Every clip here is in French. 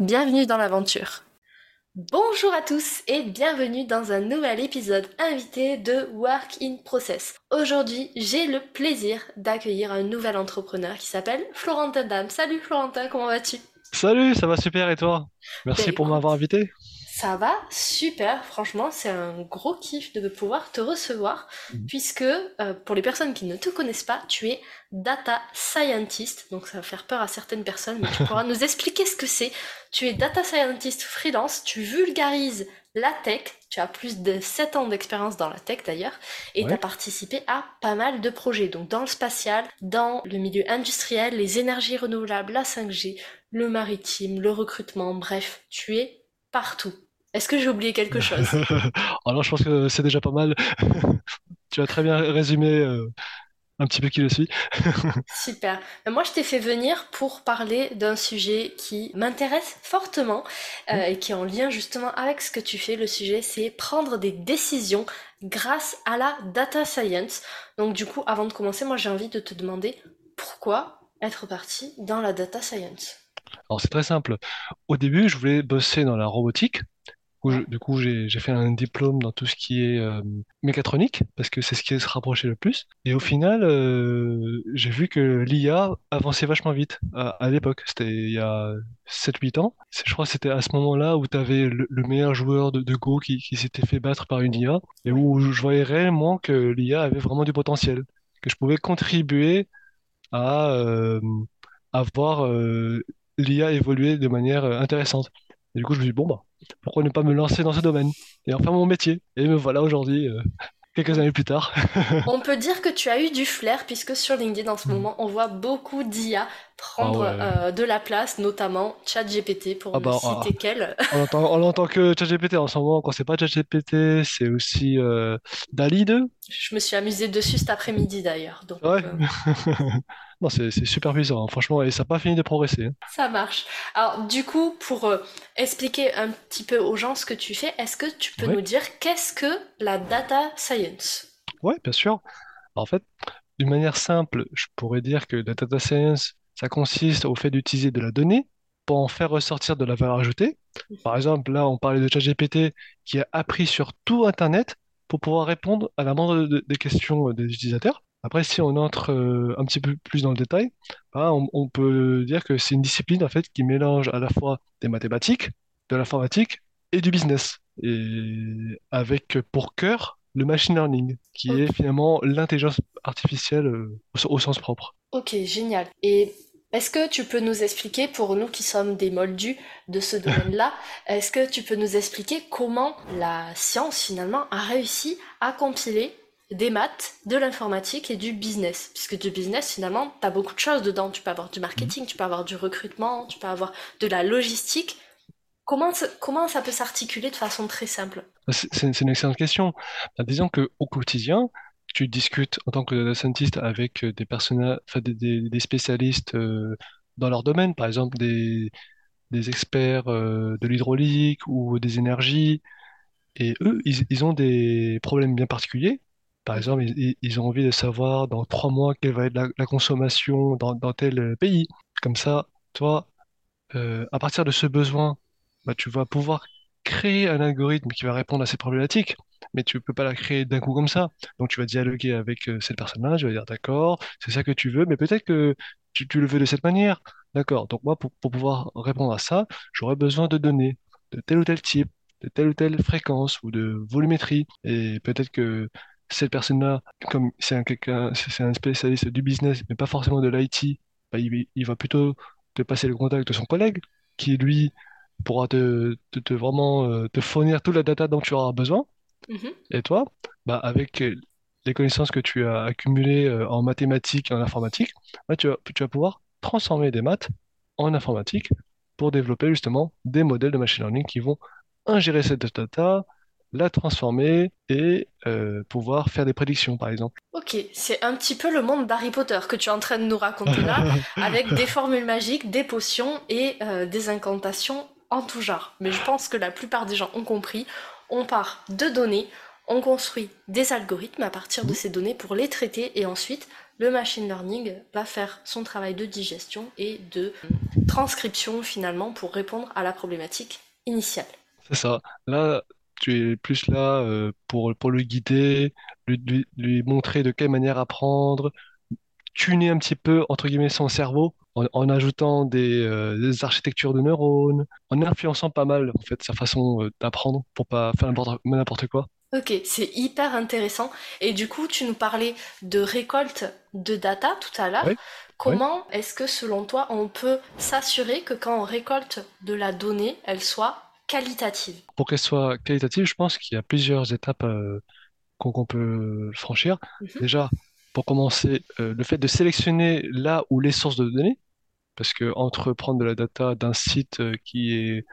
Bienvenue dans l'aventure. Bonjour à tous et bienvenue dans un nouvel épisode invité de Work in Process. Aujourd'hui, j'ai le plaisir d'accueillir un nouvel entrepreneur qui s'appelle Florentin Dame. Salut Florentin, comment vas-tu? Salut, ça va super et toi? Merci Ben pour m'avoir invité. Ça va super, franchement, c'est un gros kiff de pouvoir te recevoir, Mhm. puisque euh, pour les personnes qui ne te connaissent pas, tu es data scientist, donc ça va faire peur à certaines personnes, mais tu pourras nous expliquer ce que c'est. Tu es data scientist freelance, tu vulgarises la tech, tu as plus de 7 ans d'expérience dans la tech d'ailleurs, et tu as Ouais. participé à pas mal de projets, donc dans le spatial, dans le milieu industriel, les énergies renouvelables, la 5G, le maritime, le recrutement, bref, tu es partout. Est-ce que j'ai oublié quelque chose? Alors, je pense que c'est déjà pas mal. Tu as très bien résumé euh, un petit peu qui je suis. Super. Euh, Moi, je t'ai fait venir pour parler d'un sujet qui m'intéresse fortement euh, et qui est en lien justement avec ce que tu fais. Le sujet, c'est prendre des décisions grâce à la data science. Donc, du coup, avant de commencer, moi, j'ai envie de te demander pourquoi être parti dans la data science? Alors, c'est très simple. Au début, je voulais bosser dans la robotique. Du coup, j'ai fait un diplôme dans tout ce qui est euh, mécatronique, parce que c'est ce qui se rapprochait le plus. Et au final, euh, j'ai vu que l'IA avançait vachement vite à, l'époque. C'était il y a sept huit ans. C'est- Je crois que c'était à ce moment-là où tu avais le, le meilleur joueur de, Go qui, s'était fait battre par une IA, et où je voyais réellement que l'IA avait vraiment du potentiel, que je pouvais contribuer à euh, voir l'IA évoluer de manière intéressante. Et du coup, je me suis dit, bon, bah, pourquoi ne pas me lancer dans ce domaine? Et en faire mon métier? Et me voilà aujourd'hui, euh, quelques années plus tard. On peut dire que tu as eu du flair puisque sur LinkedIn en ce Hmm. moment, on voit beaucoup d'IA Ah prendre ouais. euh, de la place, notamment ChatGPT pour Ah ne bah, ah, citer qu'elle. on entend, on entend que ChatGPT en ce moment, quand c'est pas ChatGPT, c'est aussi euh, DALL-E 2. Je me suis amusée dessus cet après-midi d'ailleurs, donc Ouais. Non, c'est super puissant, hein, franchement, et ça n'a pas fini de progresser. hein. ça marche. Alors du coup, pour euh, expliquer un petit peu aux gens ce que tu fais, est-ce que tu peux Ouais, nous dire qu'est-ce que la data science? ouais, bien sûr. En fait, d'une manière simple, je pourrais dire que la data science, ça consiste au fait d'utiliser de la donnée pour en faire ressortir de la valeur ajoutée. Par exemple, là, on parlait de ChatGPT qui a appris sur tout Internet pour pouvoir répondre à la moindre de- des questions euh, des utilisateurs. Après, si on entre euh, un petit peu plus dans le détail, bah, on, on peut dire que c'est une discipline en fait qui mélange à la fois des mathématiques, de l'informatique et du business, et avec pour cœur le machine learning, qui est finalement l'intelligence artificielle euh, au, au sens propre. ok, génial. Et est-ce que tu peux nous expliquer, pour nous qui sommes des moldus de ce domaine-là, est-ce que tu peux nous expliquer comment la science finalement a réussi à compiler des maths, de l'informatique et du business? Puisque du business, finalement, tu as beaucoup de choses dedans. Tu peux avoir du marketing, tu peux avoir du recrutement, tu peux avoir de la logistique. Comment, comment ça peut s'articuler de façon très simple? C'est une excellente question. Bah, disons qu'au quotidien, tu discutes en tant que data scientist avec euh, des spécialistes euh, dans leur domaine, par exemple des, experts euh, de l'hydraulique ou des énergies, et eux, ils ont des problèmes bien particuliers. Par exemple, ils, ont envie de savoir dans trois mois quelle va être la, consommation dans, tel euh, pays. Comme ça, toi, euh, à partir de ce besoin, bah, tu vas pouvoir créer un algorithme qui va répondre à ces problématiques, mais tu peux pas la créer d'un coup comme ça. Donc tu vas dialoguer avec euh, cette personne-là, tu vas dire d'accord, c'est ça que tu veux, mais peut-être que tu, tu le veux de cette manière. D'accord. Donc moi, pour, pour pouvoir répondre à ça, j'aurais besoin de données de tel ou tel type, de telle ou telle fréquence ou de volumétrie. Et peut-être que cette personne-là, comme c'est un, quelqu'un, c'est c'est un spécialiste du business, mais pas forcément de l'IT, bah, il, il va plutôt te passer le contact de son collègue, qui lui pourra te, te, te vraiment euh, te fournir toute la data dont tu auras besoin. Mhm. Et toi, bah, avec les connaissances que tu as accumulées euh, en mathématiques et en informatique, bah, tu vas, tu vas pouvoir transformer des maths en informatique pour développer justement des modèles de machine learning qui vont ingérer cette data, la transformer et euh, pouvoir faire des prédictions, par exemple. Ok, c'est un petit peu le monde d'Harry Potter que tu es en train de nous raconter là, avec des formules magiques, des potions et euh, des incantations en tout genre. Mais je pense que la plupart des gens ont compris. On part de données, on construit des algorithmes à partir de mmh. ces données pour les traiter et ensuite le machine learning va faire son travail de digestion et de transcription finalement pour répondre à la problématique initiale. C'est ça. Là, tu es plus là euh, pour, pour le guider, lui, lui, montrer de quelle manière apprendre, tuner un petit peu, entre guillemets, son cerveau en, ajoutant euh, des, architectures de neurones, en influençant pas mal, en fait, sa façon euh, d'apprendre pour pas faire n'importe quoi. Ok, c'est hyper intéressant. Et du coup, tu nous parlais de récolte de data tout à l'heure. Comment est-ce que selon toi, on peut s'assurer que quand on récolte de la donnée, elle soit qualitative Pour qu'elle soit qualitative, je pense qu'il y a plusieurs étapes euh, qu'on peut franchir. Mhm. Déjà, pour commencer, euh, le fait de sélectionner là où les sources de données, parce que entre prendre de la data d'un site euh, qui est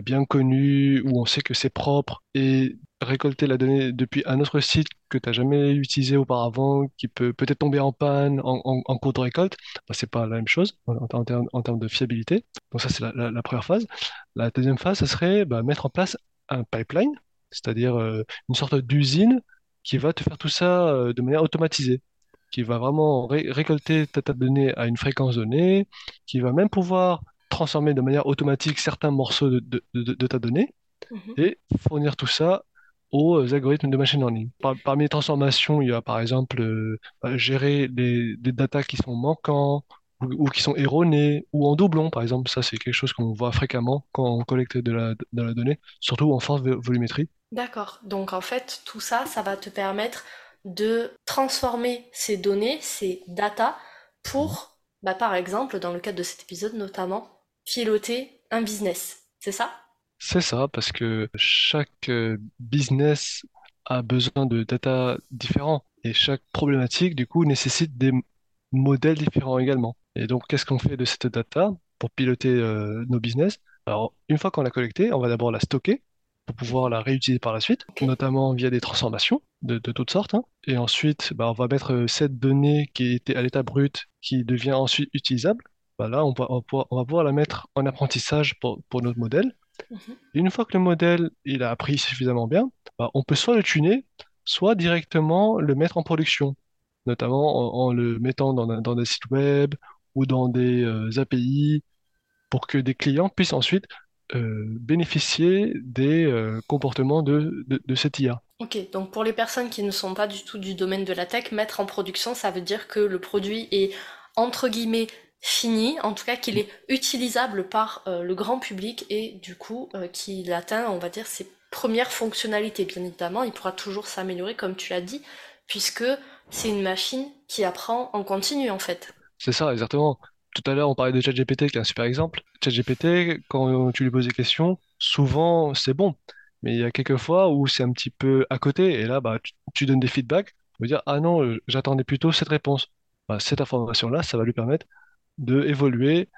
bien connu, où on sait que c'est propre, et récolter la donnée depuis un autre site que tu n'as jamais utilisé auparavant, qui peut peut-être tomber en panne en, cours de récolte, bah, c'est pas la même chose en, termes, de fiabilité. Donc ça, c'est la, première phase. La deuxième phase, ce serait bah, mettre en place un pipeline, c'est-à-dire euh, une sorte d'usine qui va te faire tout ça euh, de manière automatisée qui va vraiment récolter ta, ta donnée à une fréquence donnée, qui va même pouvoir transformer de manière automatique certains morceaux de, ta donnée mhm. et fournir tout ça aux euh, algorithmes de machine learning. parmi les transformations, il y a par exemple euh, bah, gérer des datas qui sont manquants ou, qui sont erronés ou en doublon, par exemple. Ça, c'est quelque chose qu'on voit fréquemment quand on collecte de la, donnée, surtout en forte volumétrie. D'accord. Donc en fait, tout ça, ça va te permettre de transformer ces données, ces datas, pour, bah, par exemple, dans le cadre de cet épisode notamment, piloter un business. C'est ça? C'est ça, parce que chaque euh, business a besoin de data différents et chaque problématique, du coup, nécessite des modèles différents également. Et donc, qu'est-ce qu'on fait de cette data pour piloter euh, nos business? Alors, une fois qu'on l'a collectée, on va d'abord la stocker pour pouvoir la réutiliser par la suite, notamment via des transformations de, toutes sortes. Hein. Et ensuite, bah, on va mettre euh, cette donnée qui était à l'état brut, qui devient ensuite utilisable. Bah, là, on va, on va pouvoir la mettre en apprentissage pour, pour notre modèle Mhm. Une fois que le modèle il a appris suffisamment bien, bah, on peut soit le tuner, soit directement le mettre en production, notamment en, le mettant dans, des sites web ou dans des euh, API pour que des clients puissent ensuite euh, bénéficier des euh, comportements de, de, de cette IA. Ok, donc pour les personnes qui ne sont pas du tout du domaine de la tech, mettre en production, ça veut dire que le produit est entre guillemets fini, en tout cas qu'il est utilisable par euh, le grand public et du coup euh, qu'il atteint, on va dire, ses premières fonctionnalités. Bien évidemment, il pourra toujours s'améliorer, comme tu l'as dit, puisque c'est une machine qui apprend en continu, en fait. C'est ça, exactement. Tout à l'heure, on parlait de ChatGPT, qui est un super exemple. ChatGPT, quand tu lui poses des questions, souvent c'est bon, mais il y a quelques fois où c'est un petit peu à côté, et là, bah, tu, donnes des feedbacks, tu vas dire, ah non, euh, j'attendais plutôt cette réponse. Bah, cette information-là, ça va lui permettre de évoluer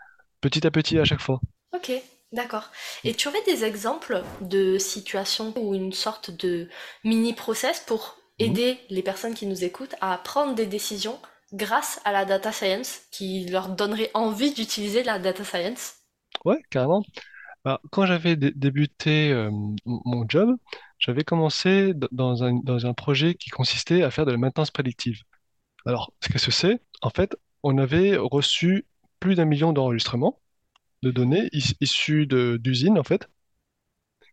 petit à petit à chaque fois. Ok, d'accord. Et tu aurais des exemples de situations ou une sorte de mini-process pour mhm. aider les personnes qui nous écoutent à prendre des décisions grâce à la data science qui leur donnerait envie d'utiliser la data science? Ouais, carrément. Bah, quand j'avais débuté euh, mon job, j'avais commencé dans un, dans un projet qui consistait à faire de la maintenance prédictive. Alors, ce que c'est, en fait, on avait reçu plus d'un million d'enregistrements de données issues d'usines, en fait,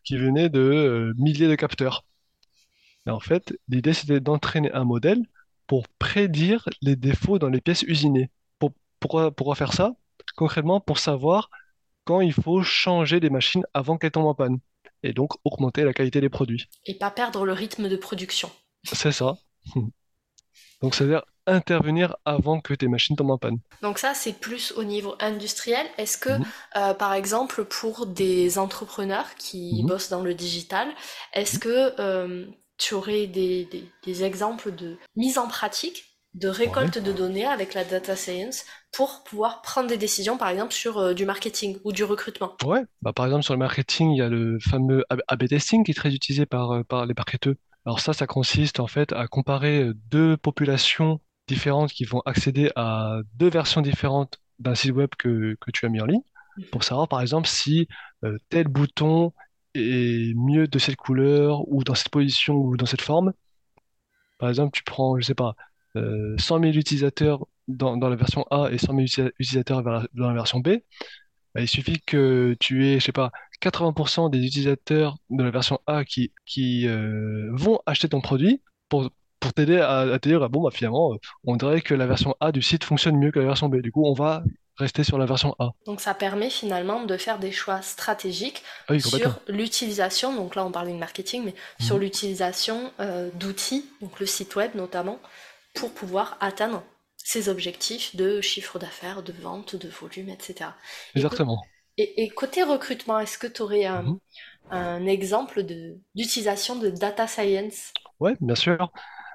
qui venaient de euh, milliers de capteurs. Et en fait, l'idée, c'était d'entraîner un modèle pour prédire les défauts dans les pièces usinées. Pour, pourquoi, faire ça? Concrètement, pour savoir quand il faut changer des machines avant qu'elles tombent en panne. Et donc, augmenter la qualité des produits. Et pas perdre le rythme de production. C'est ça. Donc, c'est-à-dire intervenir avant que tes machines tombent en panne. Donc ça, c'est plus au niveau industriel. Est-ce que, mhm. euh, par exemple, pour des entrepreneurs qui mhm. bossent dans le digital, est-ce que euh, tu aurais des, exemples de mise en pratique de récolte de données avec la data science pour pouvoir prendre des décisions, par exemple, sur euh, du marketing ou du recrutement? Ouais, bah, par exemple, sur le marketing, il y a le fameux A-B testing qui est très utilisé par, par les marketeurs. Alors ça, ça consiste en fait à comparer deux populations différentes qui vont accéder à deux versions différentes d'un site web que, que tu as mis en ligne Mhm. pour savoir par exemple si tel bouton est mieux de cette couleur ou dans cette position ou dans cette forme. Par exemple, tu prends, je sais pas, euh, 100 000 utilisateurs dans, dans la version A et 100 000 uti- utilisateurs vers la- dans la version B. Bah, il suffit que tu aies, je sais pas, 80% des utilisateurs de la version A qui, qui euh, vont acheter ton produit pour, pour t'aider à, à te dire, ah bon, bah, finalement, euh, on dirait que la version A du site fonctionne mieux que la version B. Du coup, on va rester sur la version A. Donc ça permet finalement de faire des choix stratégiques Ah oui, sur l'utilisation, donc là on parle de marketing, mais sur Mhm. l'utilisation euh, d'outils, donc le site web notamment, pour pouvoir atteindre ses objectifs de chiffre d'affaires, de vente, de volume, etc. Exactement. et- et côté recrutement, est-ce que tu aurais un, Mhm. un exemple de, d'utilisation de data science? Ouais, bien sûr.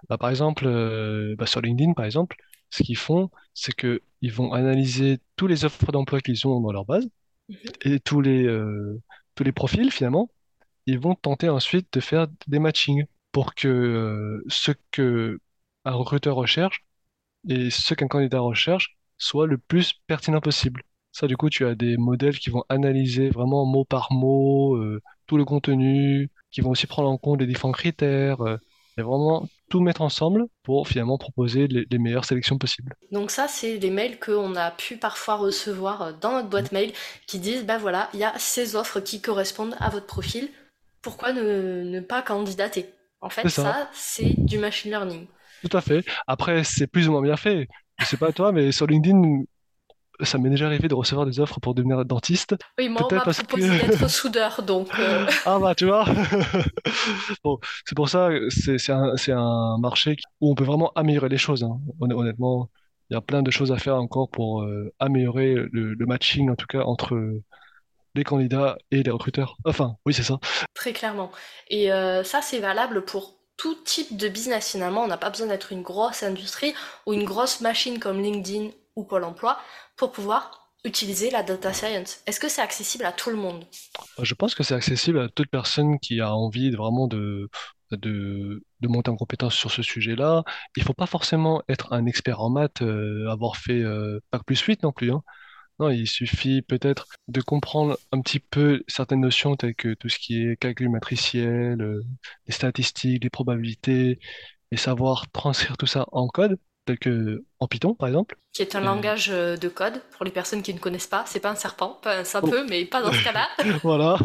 Bah, par exemple, euh, bah, sur LinkedIn, par exemple, ce qu'ils font, c'est que ils vont analyser tous les offres d'emploi qu'ils ont dans leur base Mhm. et tous les, euh, tous les profils finalement. Ils vont tenter ensuite de faire des matchings pour que euh, ce que un recruteur recherche et ce qu'un candidat recherche soit le plus pertinent possible. Ça, du coup, tu as des modèles qui vont analyser vraiment mot par mot euh, tout le contenu, qui vont aussi prendre en compte les différents critères, euh, et vraiment tout mettre ensemble pour finalement proposer les, les meilleures sélections possibles. Donc ça, c'est des mails qu'on a pu parfois recevoir dans notre boîte mail qui disent, ben voilà, il y a ces offres qui correspondent à votre profil, pourquoi ne, ne pas candidater? En fait, ça, c'est du machine learning. tout à fait. Après, c'est plus ou moins bien fait. Je sais pas toi, mais sur LinkedIn, ça m'est déjà arrivé de recevoir des offres pour devenir dentiste. Oui, moi, on m'a parce que... proposé d'être soudeur, donc euh, Ah bah tu vois, bon, c'est pour ça, c'est c'est un, marché où on peut vraiment améliorer les choses. hein. Honn- Honnêtement, il y a plein de choses à faire encore pour euh, améliorer le, le matching, en tout cas, entre les candidats et les recruteurs. Enfin, oui, c'est ça. très clairement. Et euh, ça, c'est valable pour tout type de business finalement. On n'a pas besoin d'être une grosse industrie ou une grosse machine comme LinkedIn ou Pôle Emploi pour pouvoir utiliser la data science. Est-ce que c'est accessible à tout le monde? Je pense que c'est accessible à toute personne qui a envie vraiment de, de, de monter en compétence sur ce sujet-là. Il faut pas forcément être un expert en maths, euh, avoir fait euh, Bac plus 8 non plus, hein. Non, il suffit peut-être de comprendre un petit peu certaines notions telles que tout ce qui est calcul matriciel, euh, les statistiques, les probabilités, et savoir transcrire tout ça en code, tel que en Python par exemple. qui est un langage euh, de code pour les personnes qui ne connaissent pas. C'est pas un serpent, ça oh, peut, mais pas dans ce cas-là. voilà,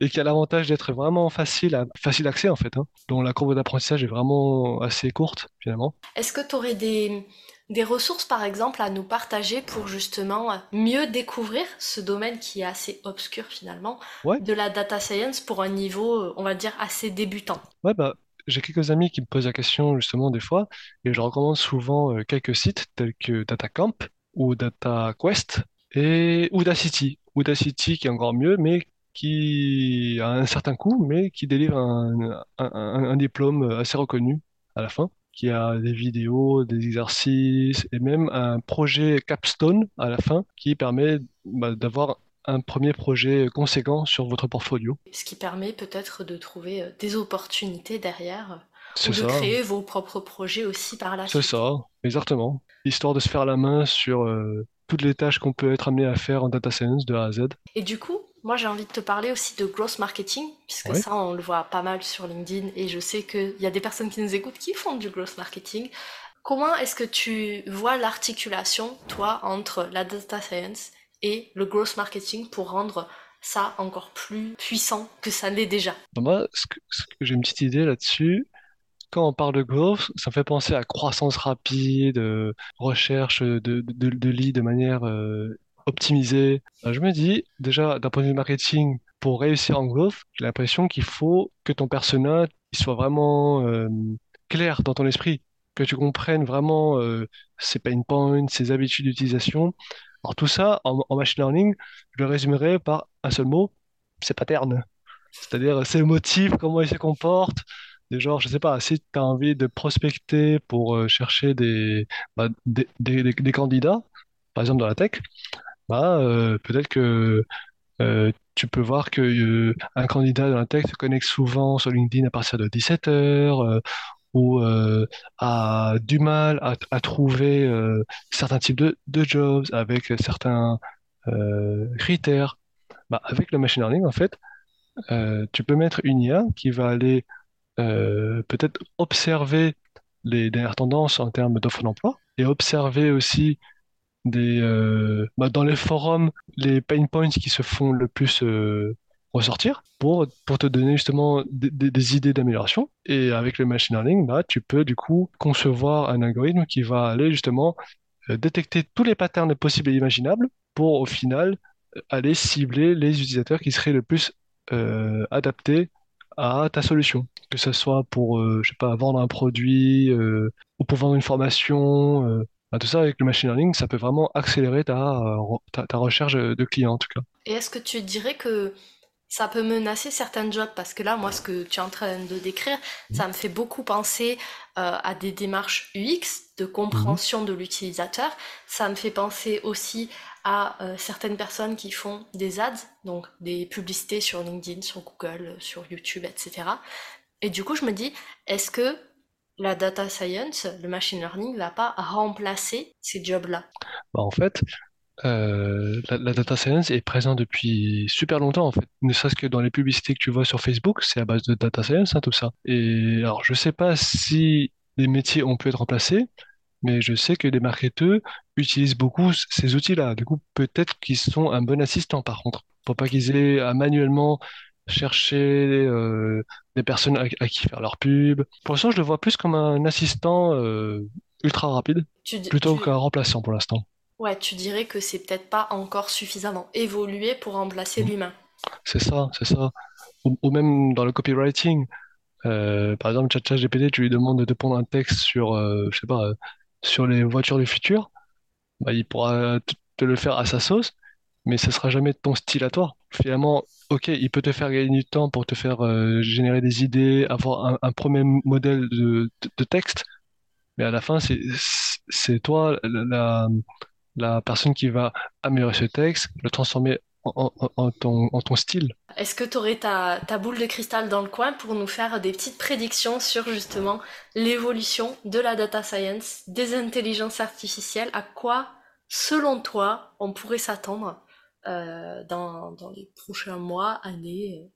et qui a l'avantage d'être vraiment facile à, facile d'accès en fait, hein, dont la courbe d'apprentissage est vraiment assez courte finalement. Est-ce que tu aurais des, des ressources, par exemple, à nous partager pour justement mieux découvrir ce domaine qui est assez obscur finalement, Ouais, de la data science pour un niveau, on va dire, assez débutant? ouais, bah. J'ai quelques amis qui me posent la question justement des fois, et je recommande souvent euh, quelques sites tels que DataCamp ou DataQuest et Udacity. Udacity qui est encore mieux, mais qui a un certain coût, mais qui délivre un, diplôme assez reconnu à la fin, qui a des vidéos, des exercices et même un projet capstone à la fin qui permet bah, d'avoir un premier projet conséquent sur votre portfolio. Ce qui permet peut-être de trouver euh, des opportunités derrière euh, ou C'est de ça, créer vos propres projets aussi par la c'est suite. ça, exactement. Histoire de se faire la main sur euh, toutes les tâches qu'on peut être amené à faire en data science de A à Z. Et du coup, moi j'ai envie de te parler aussi de growth marketing, puisque Ouais. ça on le voit pas mal sur LinkedIn et je sais qu'il y a des personnes qui nous écoutent qui font du growth marketing. Comment est-ce que tu vois l'articulation, toi, entre la data science et le growth marketing pour rendre ça encore plus puissant que ça l'est déjà? Moi, j'ai une petite idée là-dessus. Quand on parle de growth, ça me fait penser à croissance rapide, euh, recherche de, de, de de manière euh, optimisée. Je me dis, déjà, d'un point de vue marketing, pour réussir en growth, j'ai l'impression qu'il faut que ton persona il soit vraiment euh, clair dans ton esprit, que tu comprennes vraiment ses pain points, ses habitudes d'utilisation. Alors tout ça, en, machine learning, je le résumerai par un seul mot, c'est pattern. C'est-à-dire ses motifs, comment il se comporte, Des genres, je sais pas, si tu as envie de prospecter pour euh, chercher des, bah, des, des- candidats, par exemple dans la tech, bah, euh, peut-être que euh, tu peux voir que euh, un candidat dans la tech se connecte souvent sur LinkedIn à partir de 17 heures, ou euh, a du mal à, à trouver euh, certains types de, de jobs avec certains euh, critères. Bah, avec le machine learning, en fait, euh, tu peux mettre une IA qui va aller euh, peut-être observer les dernières tendances en termes d'offres d'emploi et observer aussi des, euh, bah, dans les forums les pain points qui se font le plus euh, ressortir pour, pour te donner justement des, des- idées d'amélioration. Et avec le machine learning, bah, tu peux du coup concevoir un algorithme qui va aller justement euh, détecter tous les patterns possibles et imaginables pour au final euh, aller cibler les utilisateurs qui seraient le plus euh, adaptés à ta solution. Que ce soit pour, euh, je sais pas, vendre un produit ou pour vendre une formation. bah, tout ça avec le machine learning, ça peut vraiment accélérer ta, re- ta, ta recherche de clients en tout cas. Et est-ce que tu dirais que ça peut menacer certains jobs? Parce que là, moi, ce que tu es en train de décrire, ça me fait beaucoup penser euh, à des démarches UX, de compréhension de l'utilisateur. Ça me fait penser aussi à euh, certaines personnes qui font des ads, donc des publicités sur LinkedIn, sur Google, sur YouTube, etc. Et du coup, je me dis, est-ce que la data science, le machine learning, va pas remplacer ces jobs-là? Bah, en fait, euh, la, la data science est présente depuis super longtemps en fait. Ne serait-ce que dans les publicités que tu vois sur Facebook, c'est à base de data science, hein, tout ça. Et alors, je sais pas si les métiers ont pu être remplacés, mais je sais que les marketeurs utilisent beaucoup ces outils-là. Du coup, peut-être qu'ils sont un bon assistant par contre, pour pas qu'ils aient à manuellement chercher euh, des personnes à, à qui faire leur pub. Pour l'instant, je le vois plus comme un assistant euh, ultra rapide, Tu, plutôt tu, qu'un remplaçant pour l'instant. Ouais, tu dirais que c'est peut-être pas encore suffisamment évolué pour remplacer Mm. l'humain. C'est ça, c'est ça. Ou, ou même dans le copywriting. Euh, par exemple, ChatGPT, tu lui demandes de te pondre un texte sur, euh, je sais pas, euh, sur les voitures du futur. Bah, il pourra te le faire à sa sauce, mais ce sera jamais ton style à toi. Finalement, ok, il peut te faire gagner du temps pour te faire euh, générer des idées, avoir un, un premier modèle de, de- de texte, mais à la fin, c'est c'est toi la, la, la personne qui va améliorer ce texte, le transformer en, en- en ton, en ton style. Est-ce que tu aurais ta, ta boule de cristal dans le coin pour nous faire des petites prédictions sur justement l'évolution de la data science, des intelligences artificielles, à quoi, selon toi, on pourrait s'attendre euh, dans, dans les prochains mois, années?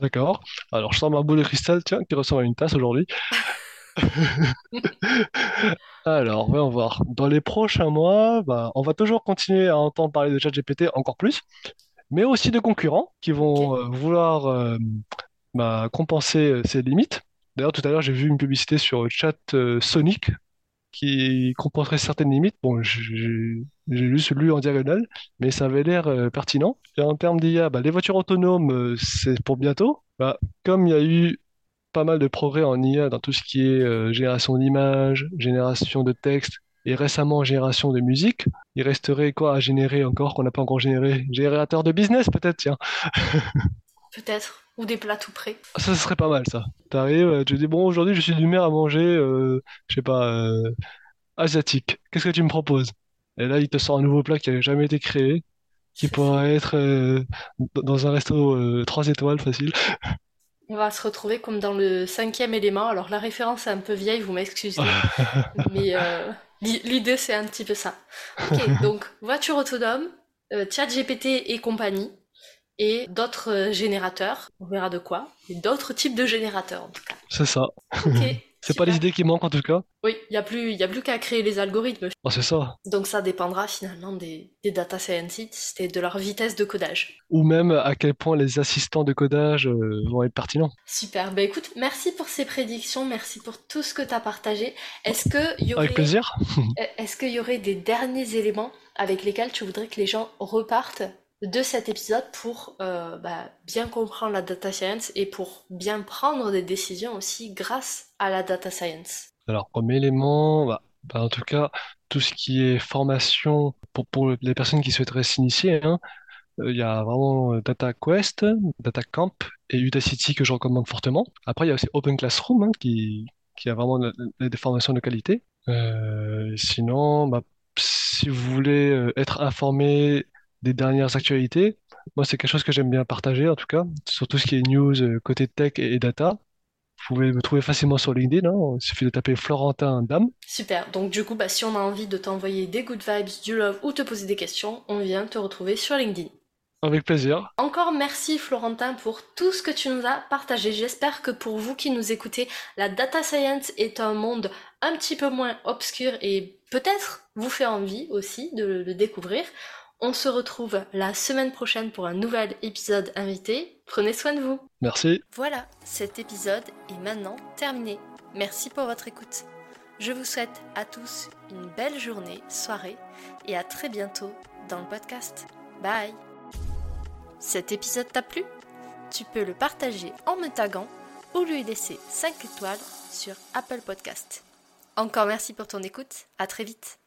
D'accord. Alors, je sors ma boule de cristal, tiens, qui ressemble à une tasse aujourd'hui. Alors, voyons voir. Dans les prochains mois, bah, on va toujours continuer à entendre parler de ChatGPT encore plus, mais aussi de concurrents qui vont euh, vouloir euh, bah, compenser euh, ces limites. D'ailleurs, tout à l'heure, j'ai vu une publicité sur Chat euh, Sonic qui compenserait certaines limites. Bon, j'ai juste lu en diagonale, mais ça avait l'air pertinent. Et en termes d'IA, bah, les voitures autonomes, c'est pour bientôt. Comme il y a eu pas mal de progrès en IA dans tout ce qui est euh, génération d'images, génération de texte et récemment génération de musique. Il resterait quoi à générer encore qu'on n'a pas encore généré? Générateur de business peut-être, tiens. Peut-être. Ou des plats tout prêts. Ça, ça serait pas mal ça. T'arrives, euh, tu dis bon aujourd'hui je suis d'humeur à manger, euh, je sais pas, euh, asiatique. Qu'est-ce que tu me proposes? Et là il te sort un nouveau plat qui n'a jamais été créé, qui pourrait être dans un resto euh, 3 étoiles facile. On va se retrouver comme dans le cinquième élément. Alors la référence est un peu vieille, vous m'excuserez, mais euh, l'i- l'idée c'est un petit peu ça. Ok, donc voiture autonome, euh, ChatGPT et compagnie, et d'autres euh, générateurs, on verra de quoi, et d'autres types de générateurs en tout cas. C'est ça. Ok, C'est pas les idées qui manquent en tout cas. Oui, il n'y a plus, y a plus qu'à créer les algorithmes. Oh, c'est ça. Donc ça dépendra finalement des, des data scientists et de leur vitesse de codage. ou même à quel point les assistants de codage euh, vont être pertinents. Super, bah écoute, merci pour ces prédictions, merci pour tout ce que tu as partagé. Est-ce qu'il y Avec aurait, plaisir. est-ce qu'il y aurait des derniers éléments avec lesquels tu voudrais que les gens repartent? De cet épisode pour euh, bah, bien comprendre la data science et pour bien prendre des décisions aussi grâce à la data science? Alors, comme élément, bah, bah, en tout cas, tout ce qui est formation pour, les personnes qui souhaiteraient s'initier, hein, Euh, Il y a vraiment euh, Data Quest, Data Camp et Udacity que je recommande fortement. Après, il y a aussi Open Classroom hein, qui, qui a vraiment de- de- des formations de qualité. Sinon, si vous voulez être informé des dernières actualités, moi, c'est quelque chose que j'aime bien partager, en tout cas, sur tout ce qui est news euh, côté tech et, et data. Vous pouvez me trouver facilement sur LinkedIn, hein. Il suffit de taper Florentin Dame. Super, donc du coup, bah, si on a envie de t'envoyer des good vibes, du love ou te poser des questions, on vient te retrouver sur LinkedIn. Avec plaisir. Encore merci Florentin pour tout ce que tu nous as partagé. J'espère que pour vous qui nous écoutez, la data science est un monde un petit peu moins obscur et peut-être vous fait envie aussi de le découvrir. On se retrouve la semaine prochaine pour un nouvel épisode invité. Prenez soin de vous. Merci. Voilà, cet épisode est maintenant terminé. Merci pour votre écoute. Je vous souhaite à tous une belle journée, soirée et à très bientôt dans le podcast. Bye Cet épisode t'a plu? Tu peux le partager en me taguant ou lui laisser 5 étoiles sur Apple Podcast. Encore merci pour ton écoute, à très vite